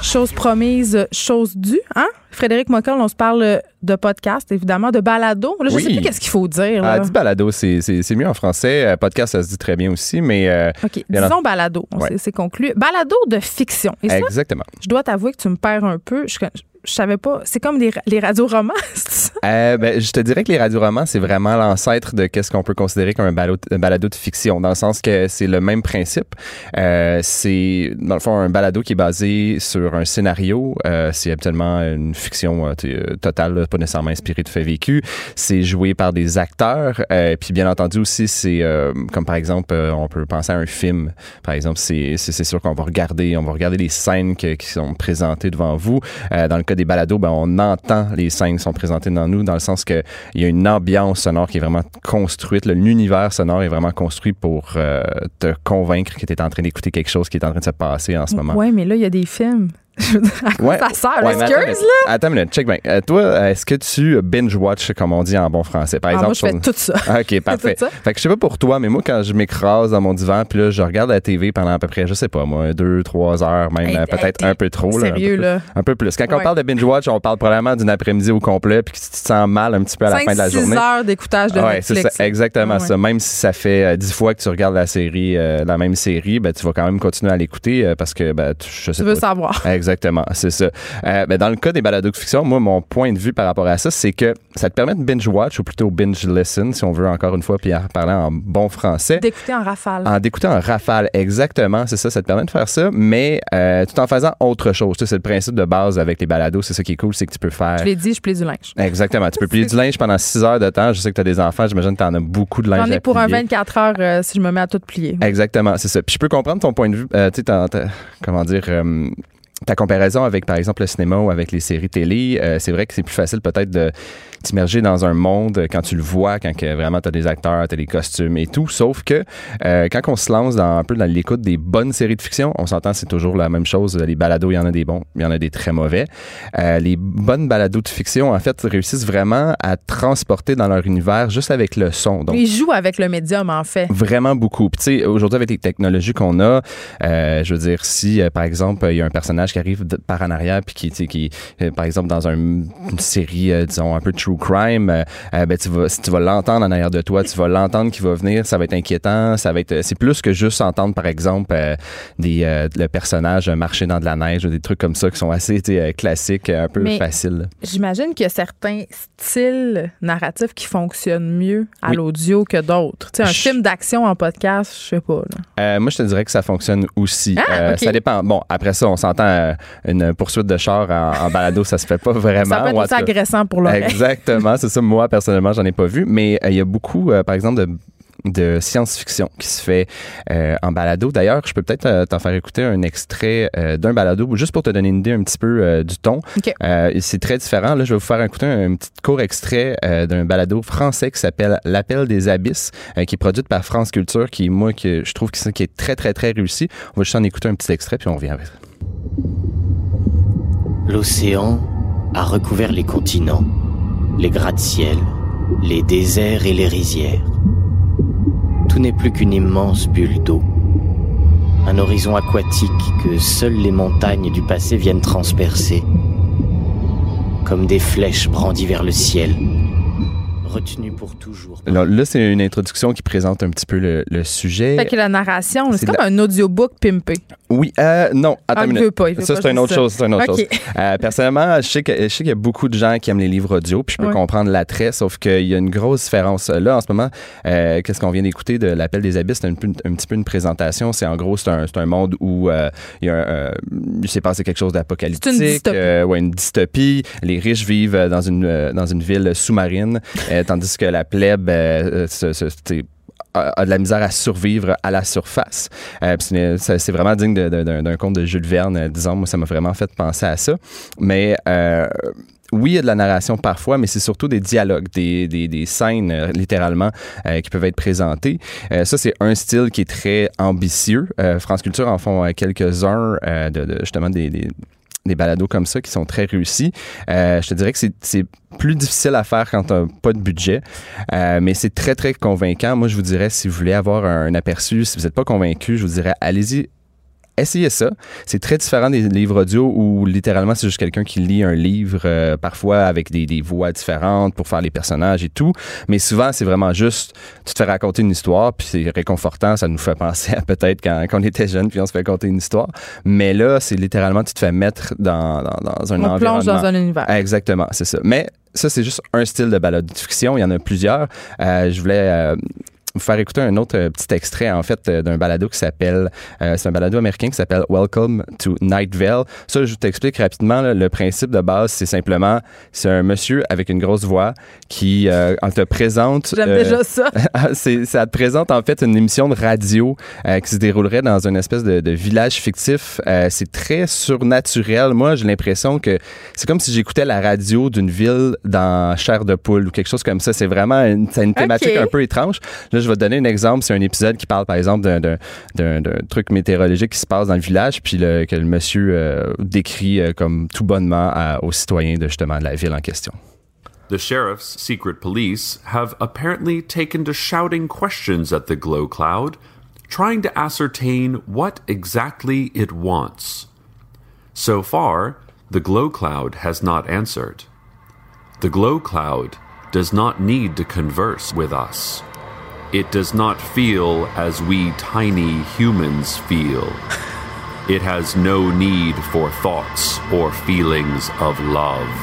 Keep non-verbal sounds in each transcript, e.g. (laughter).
Chose promise, chose due, hein? Frédéric Mockel, on se parle de podcast, évidemment, de balado. Là, je Oui. sais plus qu'est-ce qu'il faut dire. Ah, dit balado, c'est mieux en français. Euh, Podcast, ça se dit très bien aussi, mais. euh, OK, disons balado. Ouais. C'est- conclu. Balado de fiction. Et ça, exactement. je dois t'avouer que tu me perds un peu. Je, je savais pas. C'est comme les, les radioromans? (laughs) Euh, ben, je te dirais que les radioromans, c'est vraiment l'ancêtre de qu'est-ce qu'on peut considérer comme un balado, un balado de fiction, dans le sens que c'est le même principe. Euh, c'est, dans le fond, un balado qui est basé sur un scénario. Euh, c'est habituellement une fiction euh, euh, totale, pas nécessairement inspirée de faits vécus. C'est joué par des acteurs. Euh, puis bien entendu aussi, c'est comme par exemple, on peut penser à un film. Par exemple, c'est, sûr qu'on va regarder, on va regarder les scènes que- qui sont présentées devant vous. Dans le cas des balados, ben, on entend les scènes qui sont présentées dans nous, dans le sens que il y a une ambiance sonore qui est vraiment construite. L'univers sonore est vraiment construit pour euh, te convaincre que tu es en train d'écouter quelque chose qui est en train de se passer en ce moment. Ouais, mais là, il y a des films. À quoi Ouais, ça sert? Ouais, mais attends, Excuse, mais- Attends une minute, check bien. Euh, toi, est-ce que tu binge-watch, comme on dit en bon français? Par Ah, exemple, moi, je fais sur- tout ça. Ah, OK, (laughs) parfait. ça. Fait que je sais pas pour toi, mais moi, quand je m'écrase dans mon divan, puis là, je regarde la TV pendant à peu près, je sais pas, moi, deux, trois heures, même Hey, euh, hey, peut-être un peu trop. là, un peu là. Un peu plus. Quand on Ouais. parle de binge-watch, on parle probablement d'une après-midi au complet, puis que tu te sens mal un petit peu à la fin de la 5-6 journée. heures d'écoutage de Ouais, c'est Netflix. ça, exactement Ouais. ça. Même si ça fait euh, dix fois que tu regardes la série, euh, la même série, ben, tu vas quand même continuer à l'écouter euh, parce que, ben, tu, je sais Tu veux pas. savoir. Exactement, c'est ça. Euh, ben, dans le cas des balados de fiction, moi, mon point de vue par rapport à ça, c'est que ça te permet de binge-watch ou plutôt binge-listen, si on veut encore une fois, puis en parler en bon français. D'écouter en rafale. En d'écouter en rafale, exactement, c'est ça, ça te permet de faire ça, mais euh, tout en faisant autre chose. Tu sais, C'est le principe de base avec les balados, c'est ça qui est cool, c'est que tu peux faire... Je l'ai dit, je plie du linge. Exactement, tu peux plier du (laughs) linge pendant 6 heures de temps. Je sais que tu as des enfants, j'imagine que tu en as beaucoup de linge J'en ai à pour un plier. 24 heures euh, si je me mets à tout plier. Exactement, c'est ça. Puis je peux comprendre ton point de vue, euh, tu sais, comment dire, ta comparaison avec, par exemple, le cinéma ou avec les séries télé. euh, c'est vrai que c'est plus facile peut-être de t'immerger dans un monde euh, quand tu le vois, quand que vraiment tu as des acteurs, tu as des costumes et tout. Sauf que euh, quand on se lance dans, un peu dans l'écoute des bonnes séries de fiction, on s'entend, c'est toujours la même chose. Les balados, il y en a des bons, il y en a des très mauvais. Euh, les bonnes balados de fiction, en fait, réussissent vraiment à transporter dans leur univers juste avec le son. Donc, Ils jouent avec le médium, en fait. Vraiment beaucoup. Puis tu sais, aujourd'hui avec les technologies qu'on a, je veux dire, si par exemple il y a un personnage qui arrive de- par en arrière puis qui, tu sais, qui, euh, par exemple dans un- une série, euh, disons un peu true crime, euh, ben tu vas, si tu vas l'entendre en arrière de toi, tu vas l'entendre qui va venir, ça va être inquiétant, ça va être, c'est plus que juste entendre par exemple des le personnage marcher dans de la neige ou des trucs comme ça qui sont assez tu sais, classiques, un peu Mais- faciles. J'imagine qu'il y a certains styles narratifs qui fonctionnent mieux à Oui. l'audio que d'autres. Tu sais, un Je- film d'action en podcast, je sais pas. moi, je te dirais que ça fonctionne aussi. Ah. Ça dépend. Bon, après ça, on s'entend euh, une poursuite de char en, en balado, ça se fait pas vraiment. Ça peut être aussi agressant pour l'oreille. Exactement, c'est ça. Moi, personnellement, j'en ai pas vu, mais euh, il y a beaucoup, euh, par exemple, de de science-fiction qui se fait euh, en balado. D'ailleurs, je peux peut-être euh, t'en faire écouter un extrait euh, d'un balado, juste pour te donner une idée un petit peu du ton. OK. Euh, c'est très différent. Là, je vais vous faire écouter un, petit court extrait d'un balado français qui s'appelle L'appel des abysses, qui est produite par France Culture, qui moi que je trouve qui est très très très réussi. On va juste en écouter un petit extrait puis on revient avec ça. L'océan a recouvert les continents, les gratte-ciel, les déserts et les rizières. Tout n'est plus qu'une immense bulle d'eau. Un horizon aquatique que seules les montagnes du passé viennent transpercer. Comme des flèches brandies vers le ciel. Retenues pour toujours. Alors, là, c'est une introduction qui présente un petit peu le, le sujet. Fait que la narration, C'est c'est de comme un audiobook pimpé. Oui, euh, non, attends Ah, une minute. pas, ça, c'est une autre ça. chose. Une autre chose. Euh, personnellement, je sais que- je sais qu'il y a beaucoup de gens qui aiment les livres audio, puis je peux Ouais. comprendre l'attrait, sauf qu'il y a une grosse différence. Là, en ce moment, euh, qu'est-ce qu'on vient d'écouter de l'Appel des Abysses? C'est un, petit peu une présentation. C'est en gros, c'est un, un monde où euh, il, y a un, euh, s'est passé quelque chose d'apocalyptique. C'est une dystopie. euh, ouais, une dystopie. Les riches vivent euh, dans une, euh, dans une ville sous-marine, euh, tandis que la plèbe euh, se- se- a, de la misère à survivre à la surface. Euh, c'est vraiment digne d'un conte de Jules Verne, disons. Moi, ça m'a vraiment fait penser à ça. Mais oui, il y a de la narration parfois, mais c'est surtout des dialogues, des, des, des scènes euh, littéralement euh, qui peuvent être présentées. Euh, ça, c'est un style qui est très ambitieux. France Culture en font quelques-uns de, justement des des balados comme ça qui sont très réussis. je te dirais que c'est plus difficile à faire quand t'as pas de budget, mais c'est très, très convaincant. Moi, je vous dirais, si vous voulez avoir un, aperçu, si vous n'êtes pas convaincu, je vous dirais, allez-y essayez ça. C'est très différent des livres audio où littéralement c'est juste quelqu'un qui lit un livre, euh, parfois avec des, des, voix différentes pour faire les personnages et tout. Mais souvent, c'est vraiment juste, tu te fais raconter une histoire, puis c'est réconfortant. Ça nous fait penser à peut-être quand, quand, on était jeune, puis on se fait raconter une histoire. Mais là, c'est littéralement, tu te fais mettre dans, dans, dans un on environnement. plonge dans un univers. Exactement, c'est ça. Mais ça, c'est juste un style de balade de fiction. Il y en a plusieurs. Euh, je voulais euh, vous faire écouter un autre euh, petit extrait, en fait, euh, d'un balado qui s'appelle, euh, c'est un balado américain qui s'appelle Welcome to Night Vale. Ça, je t'explique rapidement. le principe de base, c'est simplement, c'est un monsieur avec une grosse voix qui te présente. J'aime déjà ça. (laughs) Ah, c'est, ça te présente en fait une émission de radio qui se déroulerait dans une espèce de, de village fictif. c'est très surnaturel. Moi, j'ai l'impression que c'est comme si j'écoutais la radio d'une ville dans Chair de poule ou quelque chose comme ça. C'est vraiment une, une thématique un peu étrange je vais te donner un exemple. C'est un épisode qui parle, par exemple, d'un truc météorologique qui se passe dans le village, puis le, que le monsieur euh, décrit euh, comme tout bonnement à, aux citoyens de justement de la ville en question. The sheriff's secret police have apparently taken to shouting questions at the glow cloud, trying to ascertain what exactly it wants. So far, the glow cloud has not answered. The glow cloud does not need to converse with us. It does not feel as we tiny humans feel. It has no need for thoughts or feelings of love.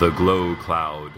The glow cloud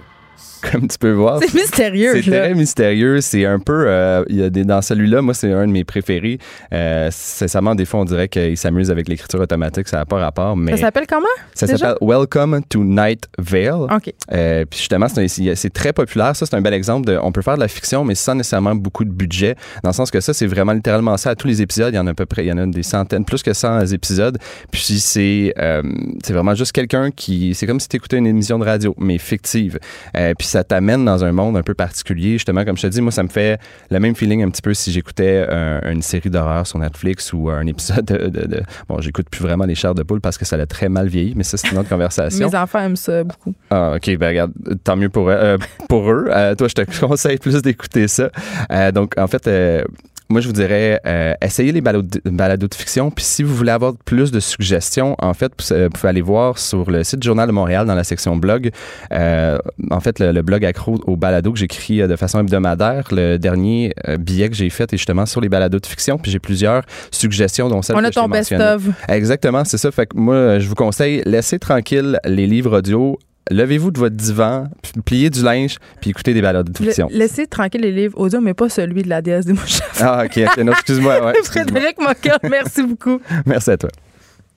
(laughs) comme tu peux voir. C'est mystérieux. C'est très mystérieux. C'est un peu. Euh, y a des, dans celui-là, moi, c'est un de mes préférés. Euh, sincèrement, des fois, on dirait qu'il s'amuse avec l'écriture automatique. Ça n'a pas rapport. Mais ça s'appelle comment? Ça s'appelle Welcome to Night Vale. OK. Euh, puis justement, c'est très populaire. Ça, c'est un bel exemple de. On peut faire de la fiction, mais sans nécessairement beaucoup de budget. Dans le sens que ça, c'est vraiment littéralement ça. À tous les épisodes, il y en a à peu près. Il y en a des centaines, plus que 100 épisodes. Puis c'est euh, c'est vraiment juste quelqu'un qui. C'est comme si tu écoutais une émission de radio, mais fictive. Euh, puis ça t'amène dans un monde un peu particulier. Justement, comme je te dis, moi, ça me fait le même feeling un petit peu si j'écoutais une série d'horreur sur Netflix ou un épisode de. bon, j'écoute plus vraiment les chars de poule parce que ça l'a très mal vieilli, mais ça, c'est une autre conversation. Mes enfants aiment ça beaucoup. Ah, OK. Ben, regarde, tant mieux pour, euh, pour eux. Euh, toi, je te (laughs) conseille plus d'écouter ça. Euh, donc, en fait, moi, je vous dirais, euh, essayez les balados de fiction. Puis si vous voulez avoir plus de suggestions, en fait, vous pouvez aller voir sur le site Journal de Montréal dans la section blog. Euh, en fait, le, blog accro au balado que j'écris euh, de façon hebdomadaire. Le dernier euh, billet que j'ai fait est justement sur les balados de fiction. Puis j'ai plusieurs suggestions, dont celle On a ton best-of. Exactement, c'est ça. Fait que moi, je vous conseille, laissez tranquille les livres audio levez-vous de votre divan, pliez du linge, puis écoutez des balades de fiction. laissez tranquille les livres audio, mais pas celui de la déesse des mouches. Ah, OK. excuse-moi. Ouais, (laughs) Frédéric Moquin, merci beaucoup. (laughs) merci à toi.